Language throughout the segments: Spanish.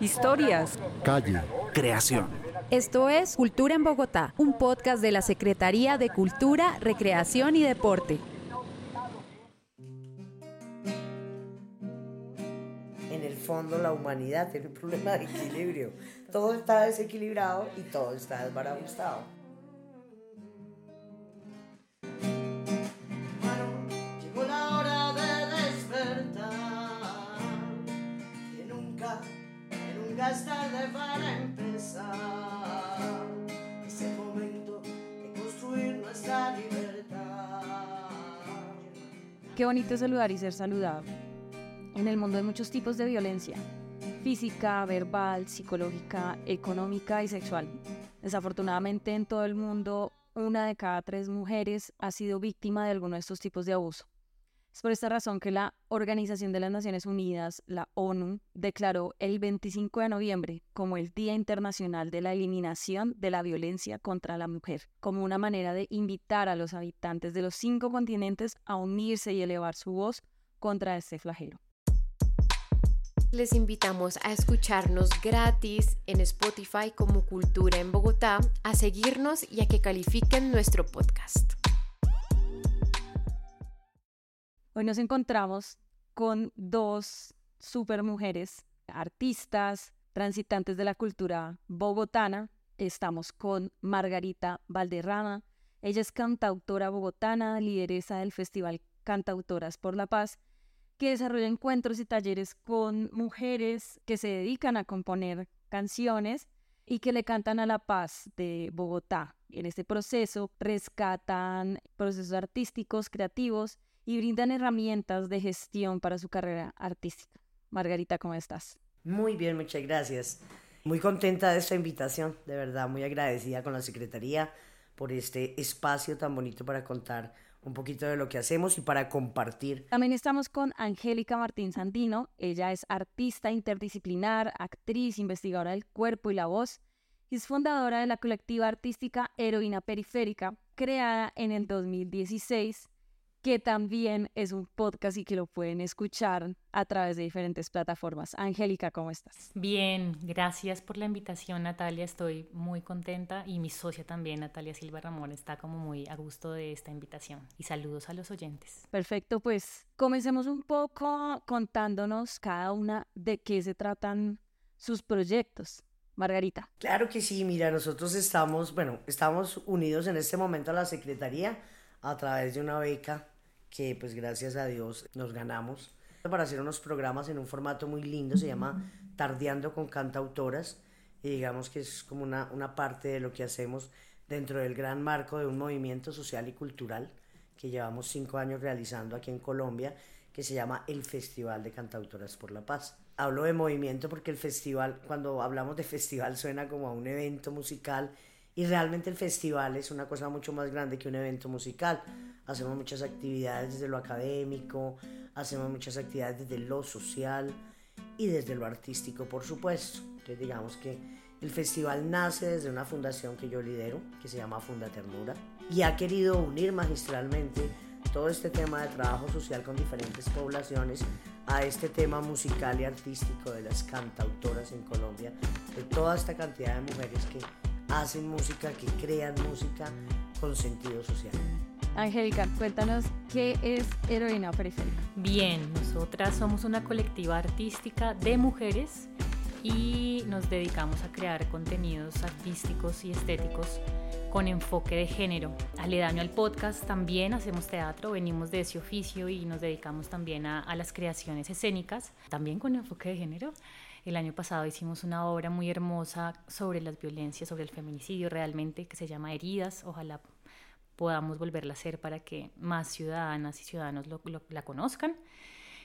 Historias. Calle. Creación. Esto es Cultura en Bogotá, un podcast de la Secretaría de Cultura, Recreación y Deporte. En el fondo la humanidad tiene un problema de equilibrio. Todo está desequilibrado y todo está desbarajustado. Qué bonito es saludar y ser saludado. En el mundo hay muchos tipos de violencia, física, verbal, psicológica, económica y sexual. Desafortunadamente en todo el mundo, una de cada tres mujeres ha sido víctima de alguno de estos tipos de abuso. Es por esta razón que la Organización de las Naciones Unidas, la ONU, declaró el 25 de noviembre como el Día Internacional de la Eliminación de la Violencia contra la Mujer, como una manera de invitar a los habitantes de los cinco continentes a unirse y elevar su voz contra este flagelo. Les invitamos a escucharnos gratis en Spotify como Cultura en Bogotá, a seguirnos y a que califiquen nuestro podcast. Hoy nos encontramos con dos super mujeres, artistas, transitantes de la cultura bogotana. Estamos con Margarita Valderrama. Ella es cantautora bogotana, lideresa del Festival Cantautoras por la Paz, que desarrolla encuentros y talleres con mujeres que se dedican a componer canciones y que le cantan a la paz de Bogotá. En este proceso rescatan procesos artísticos, creativos y brindan herramientas de gestión para su carrera artística. Margarita, ¿cómo estás? Muy bien, muchas gracias. Muy contenta de esta invitación, de verdad, muy agradecida con la Secretaría por este espacio tan bonito para contar un poquito de lo que hacemos y para compartir. También estamos con Angélica Martín Sandino. Ella es artista interdisciplinar, actriz, investigadora del cuerpo y la voz y es fundadora de la colectiva artística Heroína Periférica, creada en el 2016 que también es un podcast y que lo pueden escuchar a través de diferentes plataformas. Angélica, ¿cómo estás? Bien, gracias por la invitación, Natalia. Estoy muy contenta y mi socia también, Natalia Silva Ramón, está como muy a gusto de esta invitación. Y saludos a los oyentes. Perfecto, pues comencemos un poco contándonos cada una de qué se tratan sus proyectos. Margarita. Claro que sí, mira, nosotros estamos, bueno, estamos unidos en este momento a la Secretaría a través de una beca que pues gracias a Dios nos ganamos para hacer unos programas en un formato muy lindo, se llama Tardeando con Cantautoras y digamos que es como una, una parte de lo que hacemos dentro del gran marco de un movimiento social y cultural que llevamos cinco años realizando aquí en Colombia, que se llama el Festival de Cantautoras por la Paz. Hablo de movimiento porque el festival, cuando hablamos de festival, suena como a un evento musical y realmente el festival es una cosa mucho más grande que un evento musical. Hacemos muchas actividades desde lo académico, hacemos muchas actividades desde lo social y desde lo artístico, por supuesto. Entonces digamos que el festival nace desde una fundación que yo lidero, que se llama Funda Ternura, y ha querido unir magistralmente todo este tema de trabajo social con diferentes poblaciones a este tema musical y artístico de las cantautoras en Colombia, de toda esta cantidad de mujeres que hacen música, que crean música con sentido social. Angélica, cuéntanos qué es Heroína Periférica. Bien, nosotras somos una colectiva artística de mujeres y nos dedicamos a crear contenidos artísticos y estéticos con enfoque de género. Aledaño al podcast también hacemos teatro, venimos de ese oficio y nos dedicamos también a, a las creaciones escénicas, también con enfoque de género. El año pasado hicimos una obra muy hermosa sobre las violencias, sobre el feminicidio realmente, que se llama Heridas. Ojalá podamos volverla a hacer para que más ciudadanas y ciudadanos la conozcan.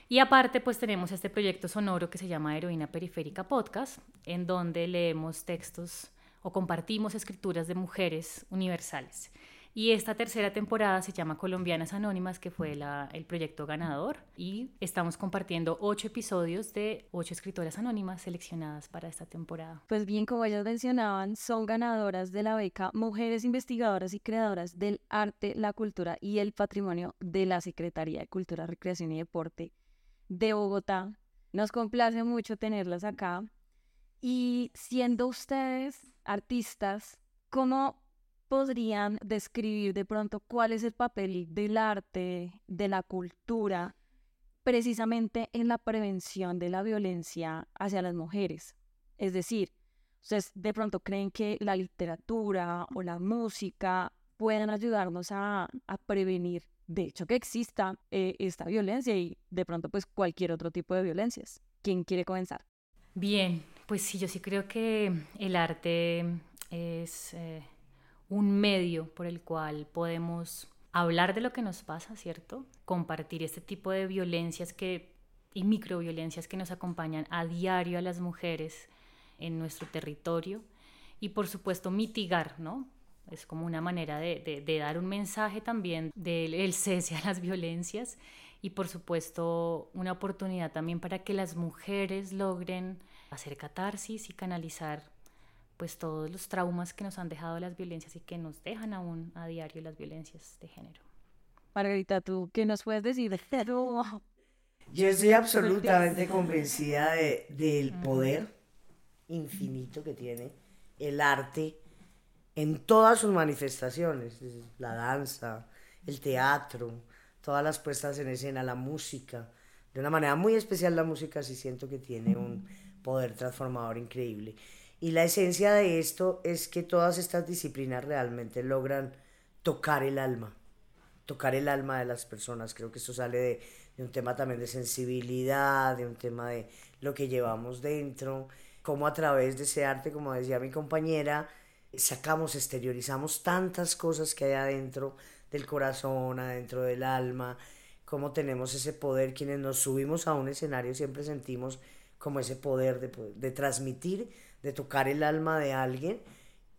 Y aparte, pues tenemos este proyecto sonoro que se llama Heroína Periférica Podcast, en donde leemos textos o compartimos escrituras de mujeres universales. Y esta tercera temporada se llama Colombianas Anónimas, que fue el proyecto ganador. Y estamos compartiendo ocho episodios de ocho escritoras anónimas seleccionadas para esta temporada. Pues bien, como ellas mencionaban, son ganadoras de la beca Mujeres Investigadoras y Creadoras del Arte, la Cultura y el Patrimonio de la Secretaría de Cultura, Recreación y Deporte de Bogotá. Nos complace mucho tenerlas acá. Y siendo ustedes artistas, ¿cómo podrían describir de pronto cuál es el papel del arte, de la cultura, precisamente en la prevención de la violencia hacia las mujeres? Es decir, ustedes de pronto creen que la literatura o la música pueden ayudarnos a, prevenir, de hecho, que exista eh, esta violencia y de pronto pues cualquier otro tipo de violencias. ¿Quién quiere comenzar? Bien, pues sí, yo sí creo que el arte es eh, un medio por el cual podemos hablar de lo que nos pasa, ¿cierto? Compartir este tipo de violencias que, y microviolencias que nos acompañan a diario a las mujeres en nuestro territorio y por supuesto mitigar, ¿no? Es como una manera de, dar un mensaje también del cese a las violencias y por supuesto una oportunidad también para que las mujeres logren hacer catarsis y canalizar pues todos los traumas que nos han dejado las violencias y que nos dejan aún a diario las violencias de género. Margarita, ¿tú qué nos puedes decir? Yo estoy absolutamente convencida de, del poder infinito que tiene el arte en todas sus manifestaciones, la danza, el teatro, todas las puestas en escena, la música. De una manera muy especial la música sí siento que tiene un poder transformador increíble. Y la esencia de esto es que todas estas disciplinas realmente logran tocar el alma, tocar el alma de las personas. Creo que esto sale de, de un tema también de sensibilidad, de un tema de lo que llevamos dentro, cómo a través de ese arte, como decía mi compañera, sacamos, exteriorizamos tantas cosas que hay adentro del corazón, adentro del alma, cómo tenemos ese poder, quienes nos subimos a un escenario siempre sentimos como ese poder de, de transmitir, de tocar el alma de alguien.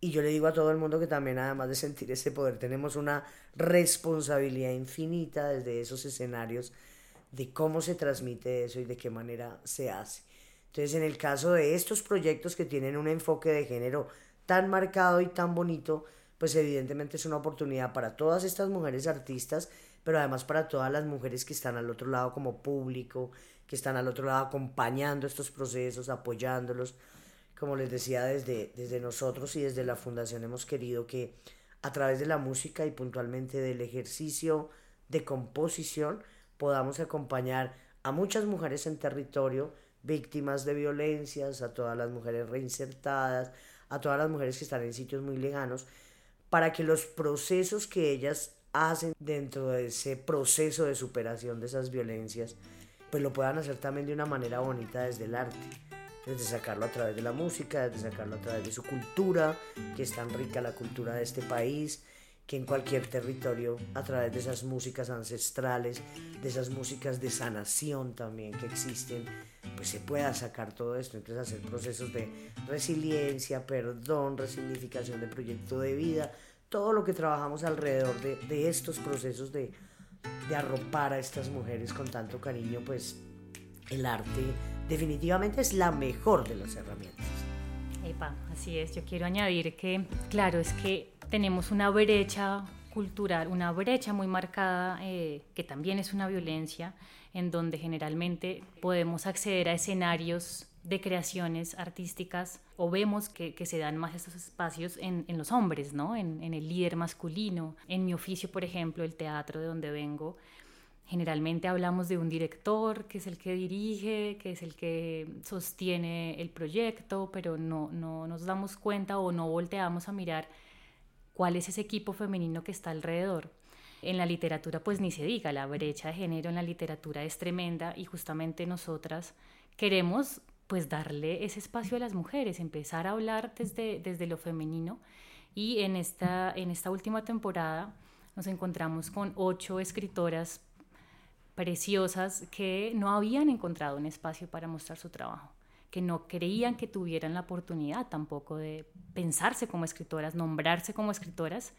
Y yo le digo a todo el mundo que también además de sentir ese poder, tenemos una responsabilidad infinita desde esos escenarios de cómo se transmite eso y de qué manera se hace. Entonces, en el caso de estos proyectos que tienen un enfoque de género tan marcado y tan bonito, pues evidentemente es una oportunidad para todas estas mujeres artistas, pero además para todas las mujeres que están al otro lado como público, que están al otro lado acompañando estos procesos, apoyándolos. Como les decía, desde, desde nosotros y desde la fundación hemos querido que a través de la música y puntualmente del ejercicio de composición podamos acompañar a muchas mujeres en territorio víctimas de violencias, a todas las mujeres reinsertadas, a todas las mujeres que están en sitios muy lejanos, para que los procesos que ellas hacen dentro de ese proceso de superación de esas violencias, pues lo puedan hacer también de una manera bonita desde el arte, desde sacarlo a través de la música, desde sacarlo a través de su cultura, que es tan rica la cultura de este país, que en cualquier territorio, a través de esas músicas ancestrales, de esas músicas de sanación también que existen, pues se pueda sacar todo esto, entonces hacer procesos de resiliencia, perdón, resignificación de proyecto de vida, todo lo que trabajamos alrededor de, estos procesos de, de arropar a estas mujeres con tanto cariño, pues el arte definitivamente es la mejor de las herramientas. Epa, así es, yo quiero añadir que, claro, es que tenemos una brecha cultural, una brecha muy marcada, eh, que también es una violencia, en donde generalmente podemos acceder a escenarios de creaciones artísticas o vemos que, se dan más estos espacios en, los hombres, ¿no? En, en, el líder masculino. En mi oficio, por ejemplo, el teatro de donde vengo, generalmente hablamos de un director que es el que dirige, que es el que sostiene el proyecto, pero no, no nos damos cuenta o no volteamos a mirar cuál es ese equipo femenino que está alrededor. En la literatura pues ni se diga, la brecha de género en la literatura es tremenda y justamente nosotras queremos pues darle ese espacio a las mujeres, empezar a hablar desde, desde lo femenino y en esta, en esta última temporada nos encontramos con ocho escritoras preciosas que no habían encontrado un espacio para mostrar su trabajo que no creían que tuvieran la oportunidad tampoco de pensarse como escritoras, nombrarse como escritoras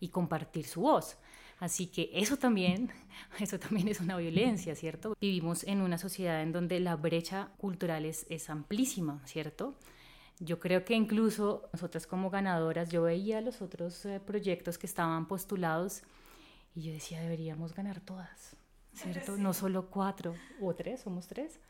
y compartir su voz. Así que eso también, eso también es una violencia, ¿cierto? Vivimos en una sociedad en donde la brecha cultural es, es amplísima, ¿cierto? Yo creo que incluso nosotras como ganadoras, yo veía los otros eh, proyectos que estaban postulados y yo decía, deberíamos ganar todas, ¿cierto? No solo cuatro o tres, somos tres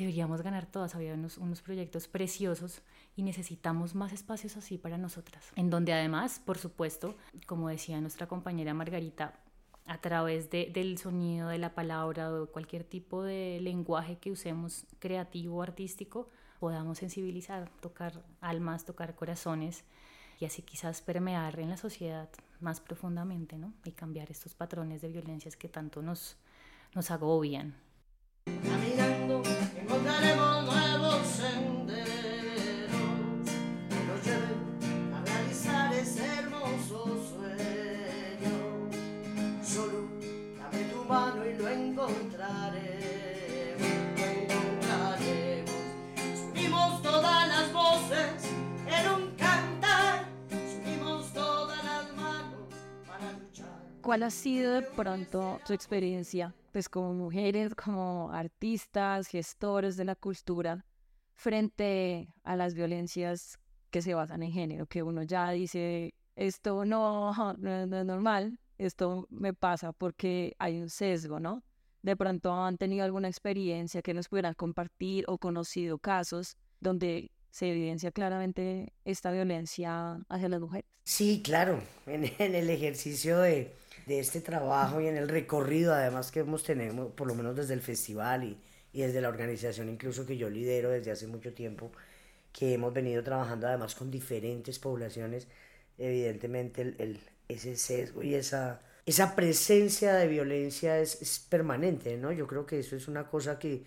deberíamos ganar todas. Había unos, unos proyectos preciosos y necesitamos más espacios así para nosotras. En donde además, por supuesto, como decía nuestra compañera Margarita, a través de, del sonido, de la palabra o cualquier tipo de lenguaje que usemos creativo, artístico, podamos sensibilizar, tocar almas, tocar corazones y así quizás permear en la sociedad más profundamente ¿no? y cambiar estos patrones de violencias que tanto nos, nos agobian. ¿Cuál ha sido de pronto su experiencia pues como mujeres, como artistas, gestores de la cultura, frente a las violencias que se basan en género, que uno ya dice, esto no, no, es normal, esto me pasa porque hay un sesgo, ¿no? De pronto han tenido alguna experiencia que nos pudieran compartir o conocido casos donde se evidencia claramente esta violencia hacia las mujeres. Sí, claro, en, en el ejercicio de, de este trabajo y en el recorrido además que hemos tenido, por lo menos desde el festival y, y desde la organización incluso que yo lidero desde hace mucho tiempo, que hemos venido trabajando además con diferentes poblaciones, evidentemente el, el, ese sesgo y esa, esa presencia de violencia es, es, permanente, ¿no? Yo creo que eso es una cosa que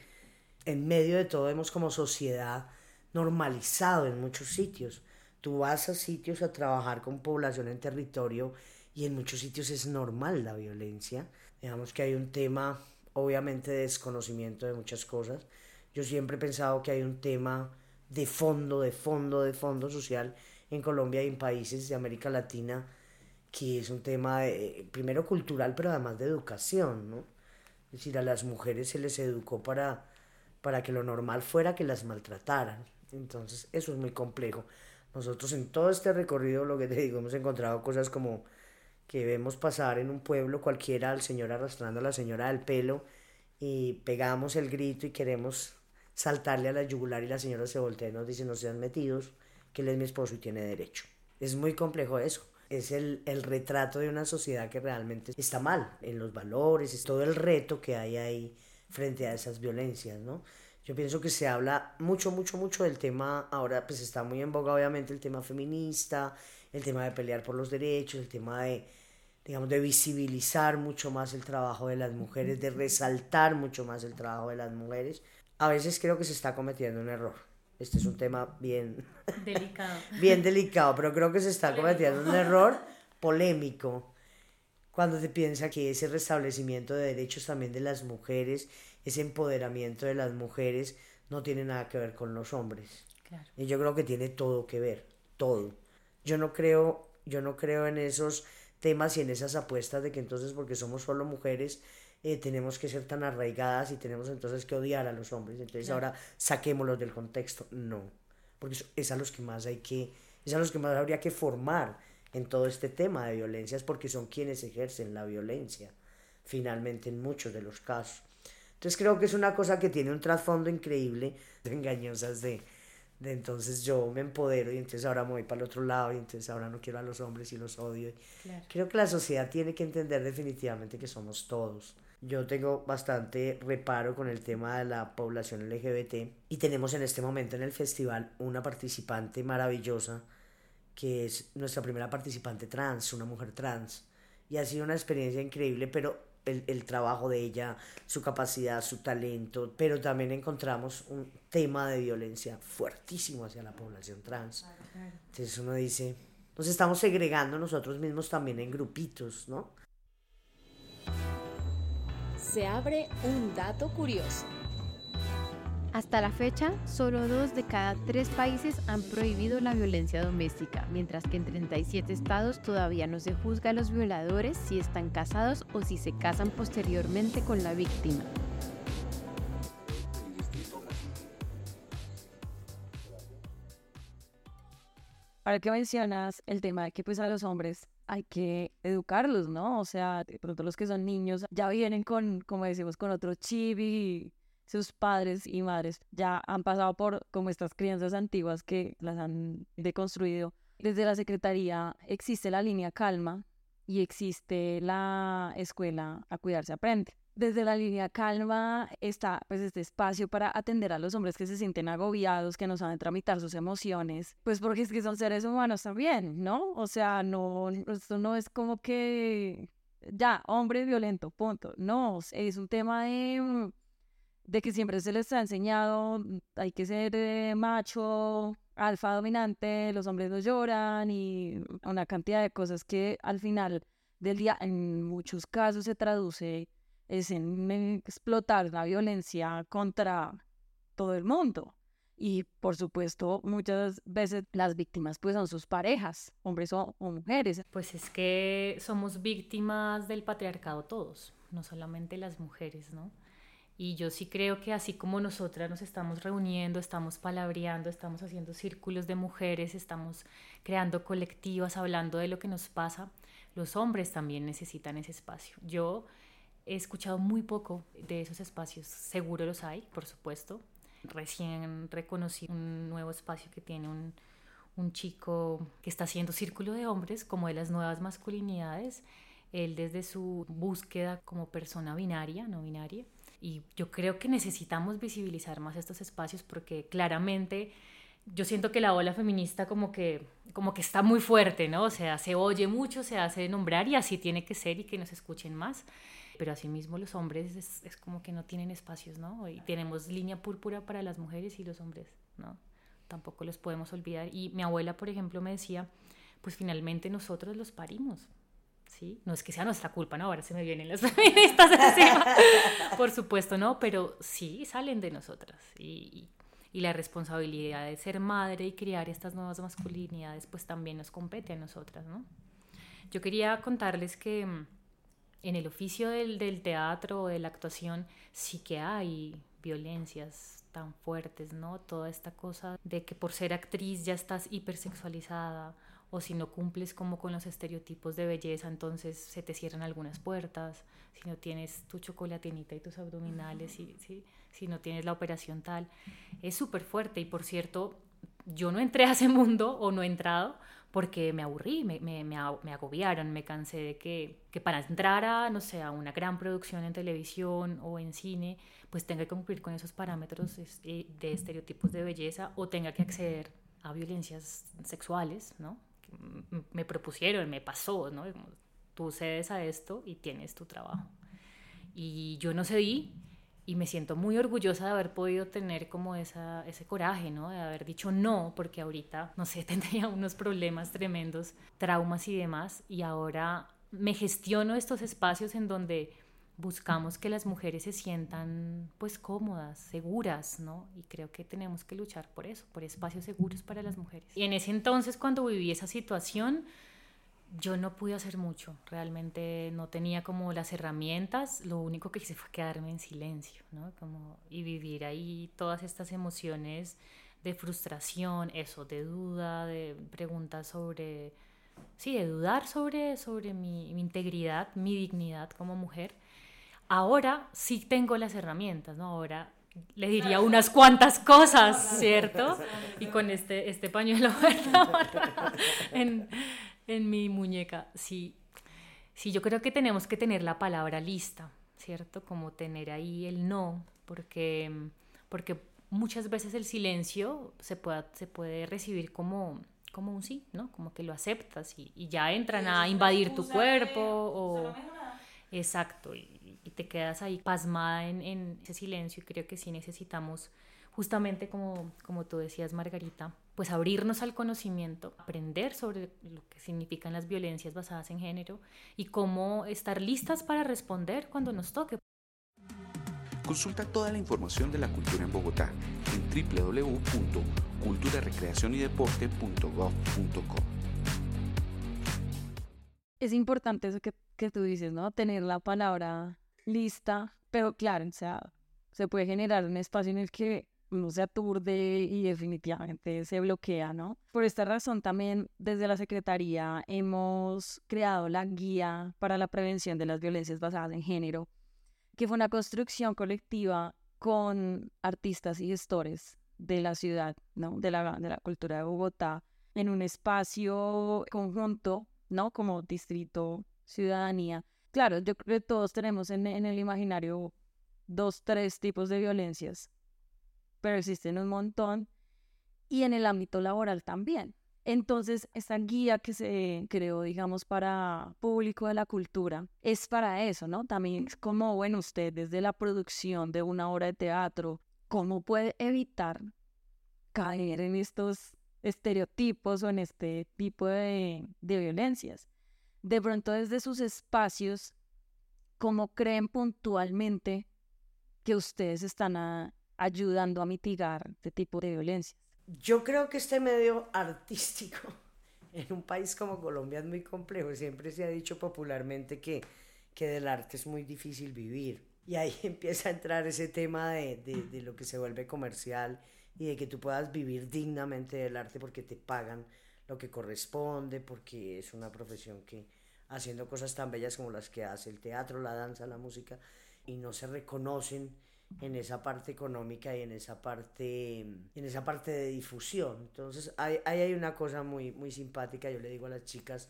en medio de todo hemos como sociedad normalizado en muchos sitios. Tú vas a sitios a trabajar con población en territorio y en muchos sitios es normal la violencia. Digamos que hay un tema, obviamente, de desconocimiento de muchas cosas. Yo siempre he pensado que hay un tema de fondo, de fondo, de fondo social en Colombia y en países de América Latina, que es un tema de, primero cultural, pero además de educación, ¿no? Es decir, a las mujeres se les educó para, para que lo normal fuera que las maltrataran. Entonces, eso es muy complejo. Nosotros en todo este recorrido, lo que te digo, hemos encontrado cosas como que vemos pasar en un pueblo cualquiera al señor arrastrando a la señora del pelo y pegamos el grito y queremos saltarle a la yugular y la señora se voltea y nos dice no sean metidos, que él es mi esposo y tiene derecho. Es muy complejo eso. Es el, el retrato de una sociedad que realmente está mal en los valores, es todo el reto que hay ahí frente a esas violencias, ¿no? Yo pienso que se habla mucho, mucho, mucho del tema, ahora pues está muy en boga obviamente el tema feminista, el tema de pelear por los derechos, el tema de, digamos, de visibilizar mucho más el trabajo de las mujeres, de resaltar mucho más el trabajo de las mujeres. A veces creo que se está cometiendo un error. Este es un tema bien delicado. bien delicado, pero creo que se está cometiendo un error polémico cuando se piensa que ese restablecimiento de derechos también de las mujeres, ese empoderamiento de las mujeres, no tiene nada que ver con los hombres. Claro. Y yo creo que tiene todo que ver, todo. Yo no creo, yo no creo en esos temas y en esas apuestas de que entonces porque somos solo mujeres eh, tenemos que ser tan arraigadas y tenemos entonces que odiar a los hombres. Entonces claro. ahora saquémoslos del contexto. No, porque es a los que más hay que, es a los que más habría que formar en todo este tema de violencias porque son quienes ejercen la violencia, finalmente en muchos de los casos. Entonces creo que es una cosa que tiene un trasfondo increíble, engañosas de, de entonces yo me empodero y entonces ahora me voy para el otro lado y entonces ahora no quiero a los hombres y los odio. Claro. Creo que la sociedad tiene que entender definitivamente que somos todos. Yo tengo bastante reparo con el tema de la población LGBT y tenemos en este momento en el festival una participante maravillosa que es nuestra primera participante trans, una mujer trans. Y ha sido una experiencia increíble, pero el, el, trabajo de ella, su capacidad, su talento, pero también encontramos un tema de violencia fuertísimo hacia la población trans. Entonces uno dice, nos estamos segregando nosotros mismos también en grupitos, ¿no? Se abre un dato curioso. Hasta la fecha, solo dos de cada tres países han prohibido la violencia doméstica, mientras que en 37 estados todavía no se juzga a los violadores si están casados o si se casan posteriormente con la víctima. Ahora que mencionas el tema de que pues a los hombres hay que educarlos, ¿no? O sea, de pronto los que son niños ya vienen con, como decimos, con otro chip y sus padres y madres ya han pasado por como estas crianzas antiguas que las han deconstruido. Desde la Secretaría existe la línea Calma y existe la escuela A Cuidarse Aprende. Desde la línea Calma está pues este espacio para atender a los hombres que se sienten agobiados, que no saben tramitar sus emociones, pues porque es que son seres humanos también, ¿no? O sea, no, esto no es como que ya, hombre violento, punto. No, es un tema de, de que siempre se les ha enseñado, mm, hay que ser eh, macho, alfa dominante, los hombres no lloran y una cantidad de cosas que al final del día en muchos casos se traduce es en explotar la violencia contra todo el mundo. Y por supuesto, muchas veces las víctimas pues son sus parejas, hombres o, mujeres. Pues es que somos víctimas del patriarcado todos, no solamente las mujeres, ¿no? Y yo sí creo que así como nosotras nos estamos reuniendo, estamos palabreando, estamos haciendo círculos de mujeres, estamos creando colectivas, hablando de lo que nos pasa, los hombres también necesitan ese espacio. Yo He escuchado muy poco de esos espacios. Seguro los hay, por supuesto. Recién reconocí un nuevo espacio que tiene un, un chico que está haciendo círculo de hombres, como de las nuevas masculinidades. Él desde su búsqueda como persona binaria, no binaria. Y yo creo que necesitamos visibilizar más estos espacios porque claramente yo siento que la ola feminista como que, como que está muy fuerte, ¿no? O sea, se oye mucho, se hace nombrar y así tiene que ser y que nos escuchen más pero asimismo los hombres es, como que no tienen espacios, ¿no? Y tenemos línea púrpura para las mujeres y los hombres, ¿no? Tampoco los podemos olvidar. Y mi abuela, por ejemplo, me decía, pues finalmente nosotros los parimos, ¿sí? No es que sea nuestra culpa, ¿no? Ahora se me vienen las feministas encima. por supuesto, ¿no? Pero sí salen de nosotras. Y, y la responsabilidad de ser madre y criar estas nuevas masculinidades, pues también nos compete a nosotras, ¿no? Yo quería contarles que en el oficio del, del teatro o de la actuación sí que hay violencias tan fuertes, ¿no? Toda esta cosa de que por ser actriz ya estás hipersexualizada o si no cumples como con los estereotipos de belleza, entonces se te cierran algunas puertas, si no tienes tu chocolatinita y tus abdominales, y, si no tienes la operación tal, es súper fuerte y por cierto, yo no entré a ese mundo o no he entrado porque me aburrí, me, me, me, agobiaron, me cansé de que, que, para entrar a, no sé, a una gran producción en televisión o en cine, pues tenga que cumplir con esos parámetros eh, de estereotipos de belleza o tenga que acceder a violencias sexuales, ¿no? Me propusieron, me pasó, ¿no? Tú cedes a esto y tienes tu trabajo. Y yo no cedí y me siento muy orgullosa de haber podido tener como esa, ese coraje, ¿no? De haber dicho no, porque ahorita, no sé, tendría unos problemas tremendos, traumas y demás, y ahora me gestiono estos espacios en donde buscamos que las mujeres se sientan pues cómodas, seguras, ¿no? Y creo que tenemos que luchar por eso, por espacios seguros para las mujeres. Y en ese entonces, cuando viví esa situación, yo no pude hacer mucho, realmente no tenía como las herramientas, lo único que hice fue quedarme en silencio, ¿no? Como, y vivir ahí todas estas emociones de frustración, eso, de duda, de preguntas sobre, sí, de dudar sobre, sobre mi, mi integridad, mi dignidad como mujer. Ahora sí tengo las herramientas, ¿no? Ahora le diría unas cuantas cosas, ¿cierto? Y con este, este pañuelo en, en mi muñeca. Sí, sí, yo creo que tenemos que tener la palabra lista, ¿cierto? Como tener ahí el no, porque, porque muchas veces el silencio se puede, se puede recibir como, como un sí, ¿no? Como que lo aceptas y, ya entran a invadir tu cuerpo o... Exacto, y, y, te quedas ahí pasmada en, en, ese silencio y creo que sí necesitamos, justamente como, como tú decías, Margarita, pues abrirnos al conocimiento, aprender sobre lo que significan las violencias basadas en género y cómo estar listas para responder cuando nos toque. Consulta toda la información de la cultura en Bogotá en www.culturarecreacionydeporte.gov.co. Es importante eso que, que tú dices, ¿no? Tener la palabra lista, pero claro, o sea, se puede generar un espacio en el que no se aturde y definitivamente se bloquea, ¿no? Por esta razón también desde la Secretaría hemos creado la guía para la prevención de las violencias basadas en género, que fue una construcción colectiva con artistas y gestores de la ciudad, ¿no? De la, de la cultura de Bogotá, en un espacio conjunto, ¿no? Como distrito, ciudadanía. Claro, yo creo que todos tenemos en, el imaginario dos, tres tipos de violencias, pero existen un montón y en el ámbito laboral también. Entonces, esta guía que se creó, digamos, para público de la cultura, es para eso, ¿no? También es como, bueno, usted desde la producción de una obra de teatro, ¿cómo puede evitar caer en estos estereotipos o en este tipo de violencias? De pronto, desde sus espacios, ¿cómo creen puntualmente que ustedes están ayudando a mitigar este tipo de violencia? Yo creo que este medio artístico en un país como Colombia es muy complejo. Siempre se ha dicho popularmente que, que del arte es muy difícil vivir. Y ahí empieza a entrar ese tema de, de, de, lo que se vuelve comercial y de que tú puedas vivir dignamente del arte porque te pagan lo que corresponde, porque es una profesión que haciendo cosas tan bellas como las que hace el teatro, la danza, la música, y no se reconocen en esa parte económica y en esa parte, en esa parte de difusión. Entonces, ahí hay, hay, una cosa muy, muy simpática, yo le digo a las chicas,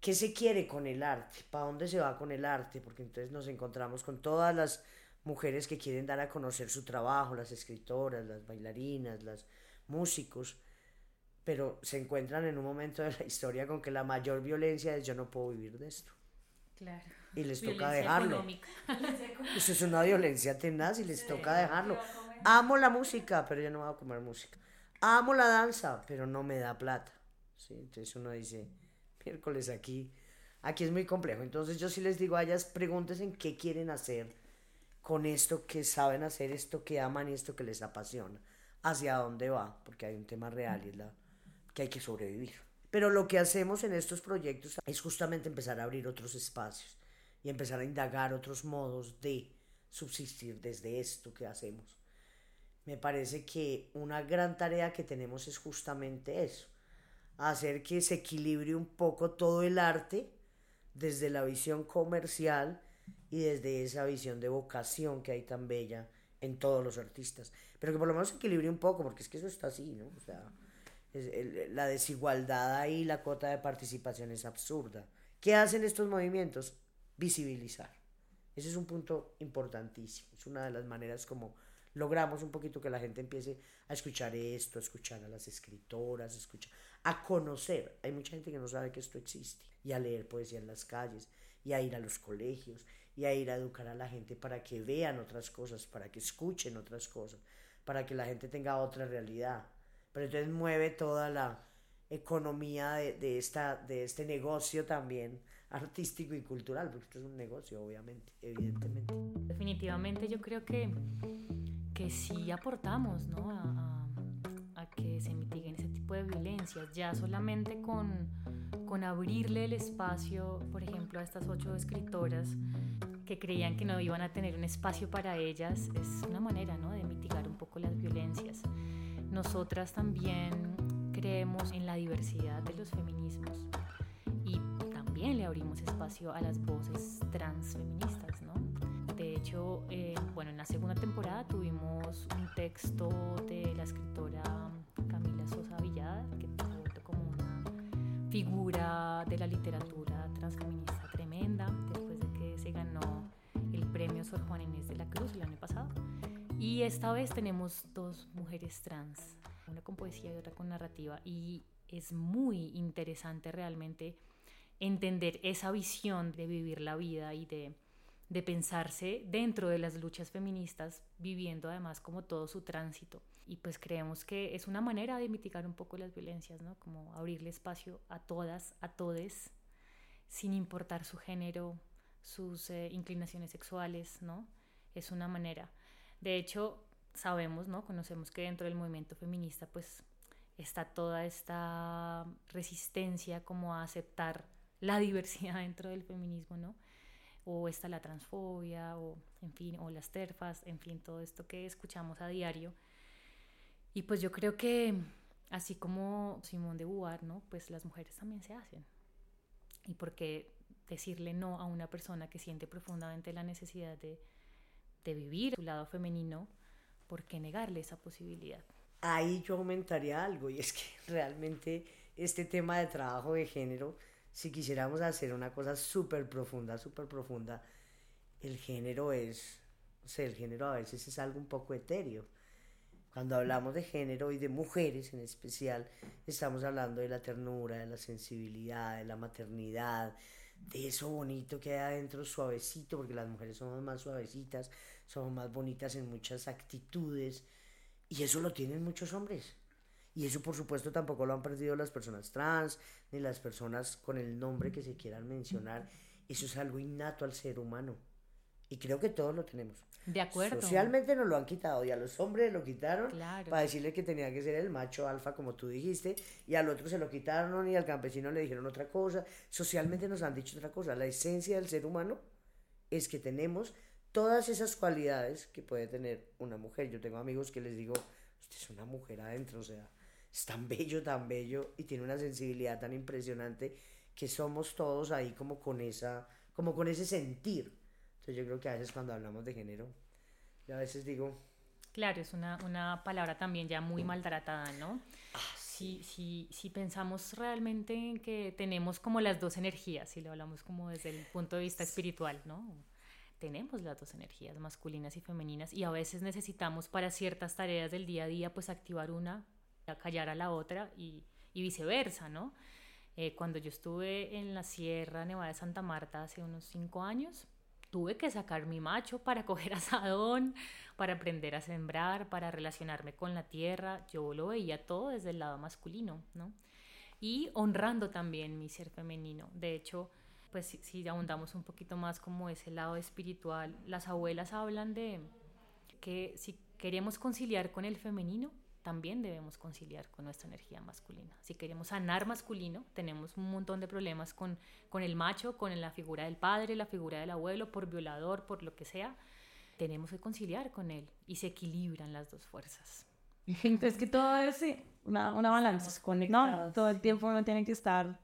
¿qué se quiere con el arte? ¿Para dónde se va con el arte? Porque entonces nos encontramos con todas las mujeres que quieren dar a conocer su trabajo, las escritoras, las bailarinas, los músicos, pero se encuentran en un momento de la historia con que la mayor violencia es yo no puedo vivir de esto. Claro y les toca dejarlo. Eso es una violencia tenaz y les sí, toca dejarlo. Amo la música, pero yo no voy a comer música. Amo la danza, pero no me da plata. ¿sí? Entonces uno dice, miércoles aquí, aquí es muy complejo. Entonces yo sí les digo a ellas, pregúntense qué quieren hacer con esto que saben hacer, esto que aman y esto que les apasiona. Hacia dónde va, porque hay un tema real y es la que hay que sobrevivir. Pero lo que hacemos en estos proyectos es justamente empezar a abrir otros espacios y empezar a indagar otros modos de subsistir desde esto que hacemos. Me parece que una gran tarea que tenemos es justamente eso, hacer que se equilibre un poco todo el arte desde la visión comercial y desde esa visión de vocación que hay tan bella en todos los artistas, pero que por lo menos se equilibre un poco, porque es que eso está así, ¿no? O sea, la desigualdad ahí, la cuota de participación es absurda. ¿Qué hacen estos movimientos? visibilizar. Ese es un punto importantísimo. Es una de las maneras como logramos un poquito que la gente empiece a escuchar esto, a escuchar a las escritoras, a, escuchar, a conocer. Hay mucha gente que no sabe que esto existe. Y a leer poesía en las calles, y a ir a los colegios, y a ir a educar a la gente para que vean otras cosas, para que escuchen otras cosas, para que la gente tenga otra realidad. Pero entonces mueve toda la economía de, de esta, de este negocio también artístico y cultural, porque esto es un negocio, obviamente, evidentemente. Definitivamente yo creo que, que sí aportamos ¿no? a, a, a que se mitiguen ese tipo de violencias, ya solamente con, con abrirle el espacio, por ejemplo, a estas ocho escritoras que creían que no iban a tener un espacio para ellas, es una manera ¿no? de mitigar un poco las violencias. Nosotras también creemos en la diversidad de los feminismos le abrimos espacio a las voces transfeministas, ¿no? De hecho, eh, bueno, en la segunda temporada tuvimos un texto de la escritora Camila Sosa Villada, que fue como una figura de la literatura transfeminista tremenda, después de que se ganó el premio Sor Juana Inés de la Cruz el año pasado. Y esta vez tenemos dos mujeres trans, una con poesía y otra con narrativa, y es muy interesante realmente entender esa visión de vivir la vida y de, pensarse dentro de las luchas feministas, viviendo además como todo su tránsito. Y pues creemos que es una manera de mitigar un poco las violencias, ¿no? Como abrirle espacio a todas, a todes, sin importar su género, sus eh, inclinaciones sexuales, ¿no? Es una manera. De hecho, sabemos, ¿no? Conocemos que dentro del movimiento feminista, pues está toda esta resistencia como a aceptar la diversidad dentro del feminismo, ¿no? O está la transfobia, o en fin, o las terfas, en fin, todo esto que escuchamos a diario. Y pues yo creo que así como Simón de Beauvoir, ¿no? Pues las mujeres también se hacen. Y porque decirle no a una persona que siente profundamente la necesidad de, de vivir su lado femenino, ¿por qué negarle esa posibilidad? Ahí yo aumentaría algo y es que realmente este tema de trabajo de género, si quisiéramos hacer una cosa súper profunda, súper profunda, el género es, o sea, el género a veces es algo un poco etéreo. Cuando hablamos de género y de mujeres en especial, estamos hablando de la ternura, de la sensibilidad, de la maternidad, de eso bonito que hay adentro, suavecito, porque las mujeres somos más suavecitas, somos más bonitas en muchas actitudes, y eso lo tienen muchos hombres. Y eso por supuesto tampoco lo han perdido las personas trans, ni las personas con el nombre que se quieran mencionar. Eso es algo innato al ser humano. Y creo que todos lo tenemos. De acuerdo. Socialmente nos lo han quitado y a los hombres lo quitaron para decirle que tenía que ser el macho alfa, como tú dijiste, y al otro se lo quitaron y al campesino le dijeron otra cosa. Socialmente nos han dicho otra cosa. La esencia del ser humano es que tenemos todas esas cualidades que puede tener una mujer. Yo tengo amigos que les digo, usted es una mujer adentro, o sea, es tan bello, tan bello y tiene una sensibilidad tan impresionante que somos todos ahí como con esa, como con ese sentir. Entonces yo creo que a veces cuando hablamos de género, yo a veces digo... Claro, es una, una palabra también ya muy maltratada, ¿no? Ah, si, si, si, pensamos realmente en que tenemos como las dos energías, si lo hablamos como desde el punto de vista espiritual, ¿no? Tenemos las dos energías, masculinas y femeninas, y a veces necesitamos para ciertas tareas del día a día, pues activar una, callar a la otra y, y viceversa, ¿no? Eh, cuando yo estuve en la Sierra Nevada de Santa Marta hace unos cinco años, tuve que sacar mi macho para coger asadón, para aprender a sembrar, para relacionarme con la tierra. Yo lo veía todo desde el lado masculino, ¿no? Y honrando también mi ser femenino. De hecho, pues si, si ahondamos un poquito más como ese lado espiritual, las abuelas hablan de que si queremos conciliar con el femenino, también debemos conciliar con nuestra energía masculina. Si queremos sanar masculino, tenemos un montón de problemas con, con el macho, con la figura del padre, la figura del abuelo, por violador, por lo que sea. Tenemos que conciliar con él y se equilibran las dos fuerzas. Entonces que todo es una, una balanza. No, todo el tiempo uno tiene que estar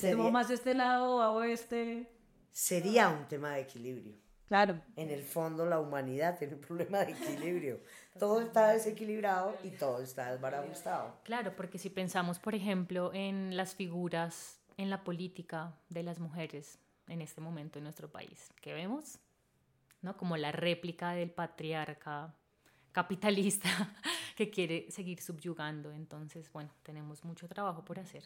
como más de este lado o este. Sería un tema de equilibrio. Claro. En el fondo la humanidad tiene un problema de equilibrio. todo está desequilibrado y todo está desbarajustado. Claro, porque si pensamos, por ejemplo, en las figuras en la política de las mujeres en este momento en nuestro país, ¿qué vemos? ¿No? Como la réplica del patriarca capitalista que quiere seguir subyugando. Entonces, bueno, tenemos mucho trabajo por hacer.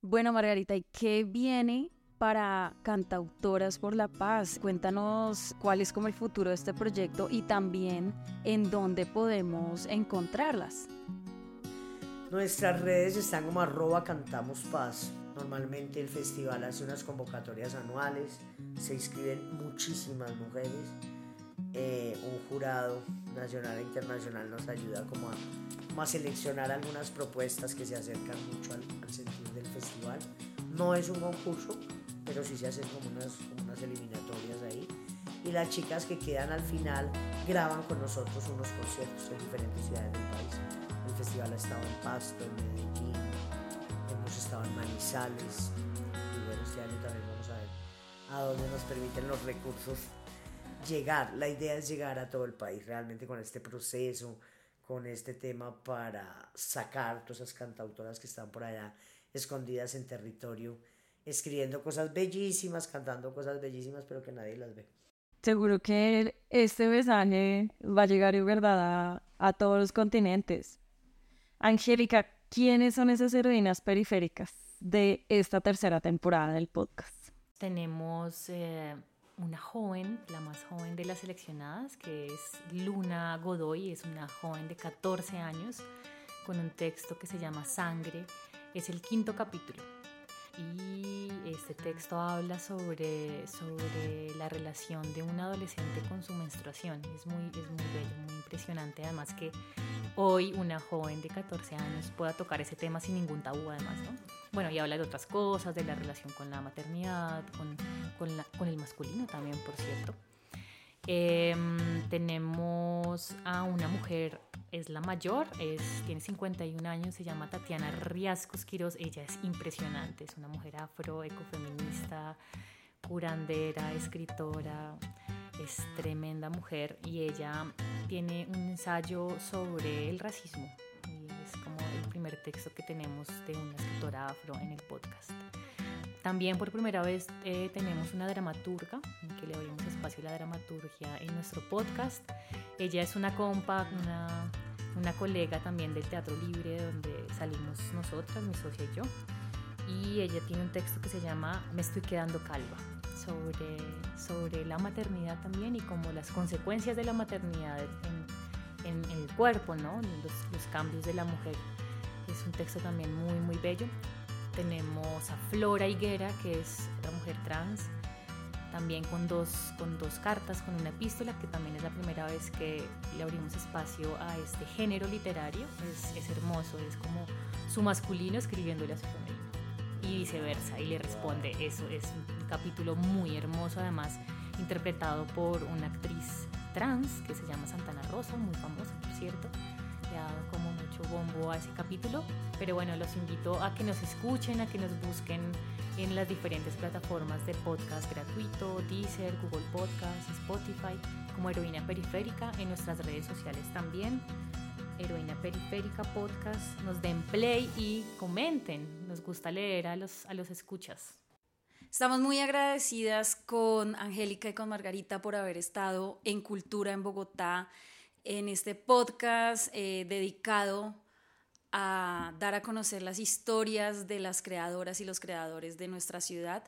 Bueno, Margarita, ¿y qué viene para Cantautoras por la Paz. Cuéntanos cuál es como el futuro de este proyecto y también en dónde podemos encontrarlas. Nuestras redes están como arroba cantamos paz. Normalmente el festival hace unas convocatorias anuales, se inscriben muchísimas mujeres. Eh, un jurado nacional e internacional nos ayuda como a, seleccionar algunas propuestas que se acercan mucho al, al sentido del festival. No es un concurso, pero sí se hacen como unas, unas eliminatorias ahí. Y las chicas que quedan al final graban con nosotros unos conciertos en diferentes ciudades del país. El festival ha estado en Pasto, en Medellín, hemos estado en Manizales. Y bueno, este año también vamos a ver a dónde nos permiten los recursos llegar. La idea es llegar a todo el país realmente con este proceso, con este tema para sacar todas esas cantautoras que están por allá escondidas en territorio escribiendo cosas bellísimas, cantando cosas bellísimas, pero que nadie las ve. Seguro que este mensaje va a llegar en verdad a, todos los continentes. Angélica, ¿quiénes son esas heroínas periféricas de esta tercera temporada del podcast? Tenemos eh, una joven, la más joven de las seleccionadas, que es Luna Godoy, es una joven de 14 años, con un texto que se llama Sangre. Es el quinto capítulo y este texto habla sobre, sobre la relación de un adolescente con su menstruación. Es muy, es muy bello, muy impresionante. Además que hoy una joven de 14 años pueda tocar ese tema sin ningún tabú además, ¿no? Bueno, y habla de otras cosas, de la relación con la maternidad, con, con, el masculino también, por cierto. Em, tenemos a una mujer, es la mayor, es, tiene 51 años, se llama Tatiana Riascos Quiroz. Ella es impresionante, es una mujer afro, ecofeminista, curandera, escritora. es tremenda mujer y ella tiene un ensayo sobre el racismo. Y es como el primer texto que tenemos de una escritora afro en el podcast. También por primera vez eh, tenemos una dramaturga, que le abrimos espacio a la dramaturgia en nuestro podcast. Ella es una compa, una, una colega también del Teatro Libre, donde salimos nosotras, mi socia y yo. Y ella tiene un texto que se llama Me estoy quedando calva, sobre, sobre la maternidad también y como las consecuencias de la maternidad en, en, el cuerpo, ¿no? Los, los cambios de la mujer. Es un texto también muy, muy bello tenemos a Flora Higuera, que es la mujer trans, también con dos, con dos cartas, con una epístola, que también es la primera vez que le abrimos espacio a este género literario. Es, es hermoso, es como su masculino escribiéndole a su femenino y viceversa, y le responde. Eso es un capítulo muy hermoso, además interpretado por una actriz trans que se llama Santana Rosa, muy famosa, por cierto como bombo a ese capítulo, pero bueno, los invito a que nos escuchen, a que nos busquen en las diferentes plataformas de podcast gratuito, Deezer, Google Podcast, Spotify, como Heroína Periférica, en nuestras redes sociales también. Heroína Periférica Podcast, nos den play y comenten. Nos gusta leer a los, a los escuchas. Estamos muy agradecidas con Angélica y con Margarita por haber estado en Cultura en Bogotá en este podcast eh, dedicado a dar a conocer las historias de las creadoras y los creadores de nuestra ciudad.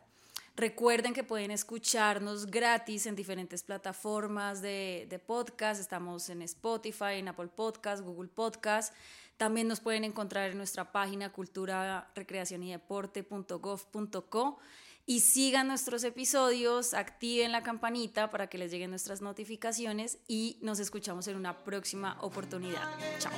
Recuerden que pueden escucharnos gratis en diferentes plataformas de, de, podcast. Estamos en Spotify, en Apple Podcast, Google Podcast. También nos pueden encontrar en nuestra página cultura, recreación y deporte.gov.co y sigan nuestros episodios, activen la campanita para que les lleguen nuestras notificaciones y nos escuchamos en una próxima oportunidad. Chao.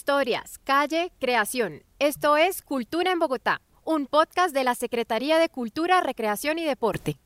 Historias, calle, creación. Esto es Cultura en Bogotá, un podcast de la Secretaría de Cultura, Recreación y Deporte.